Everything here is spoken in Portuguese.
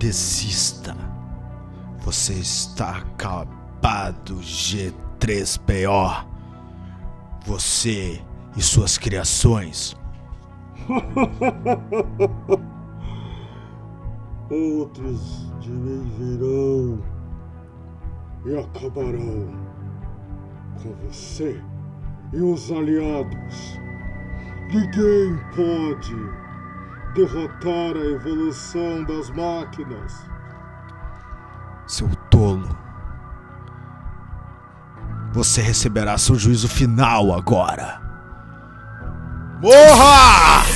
Desista. Você está acabado, G3PO. Você e suas criações. Outros de mim virão e acabarão com você e os aliados. Ninguém pode derrotar a evolução das máquinas. Seu tolo. Você receberá seu juízo final agora. Morra!